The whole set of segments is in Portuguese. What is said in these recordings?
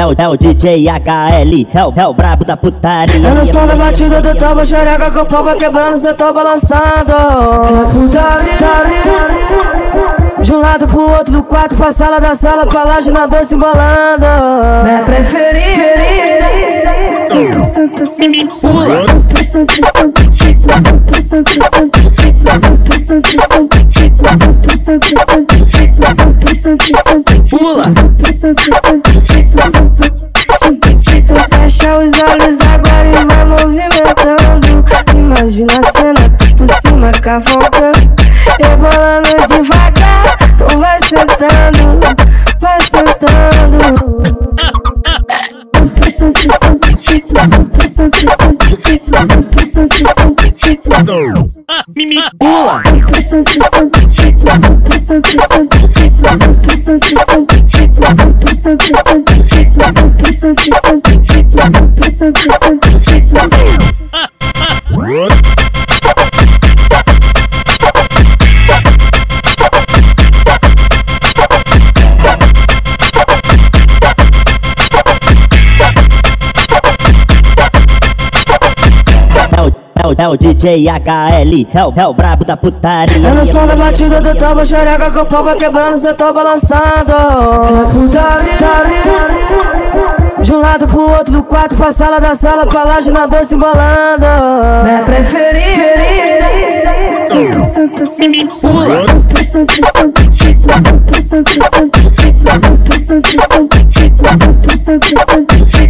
é o, é o DJ HL, é o, é o brabo da putaria. Eu no som da batida do toba xereca com vai quebrando, cê tô balançando. De um lado pro outro, do quarto pra sala, da sala pra laje, na dança embolando. Minha preferida. Santa, santa, santa, santa, santa, santa, santa, santa, santa, santa, santa, santa, santa, santa, santa, Pula. Fecha santo, santo, chifla. Mimi, pula. Santo, santo, santo, chifla. Santo, santo, santo, chifla. Santo, santo, santo, chifla. Santo, santo, santo, chifla. Santo, o, é o DJ HL, é o, é o brabo da putaria. Eu no som da batida do toba xereca com vai quebrando, cê tô balançando. De um lado pro outro, do quarto pra sala, da sala pra laje, na dança embolando. Minha preferida. Santa, santa, santa, santa, santa, santa, santa, santa, santa, santa, santa, santa, santa, santa, santa, santa,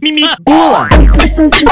Mimi, pula. Santa,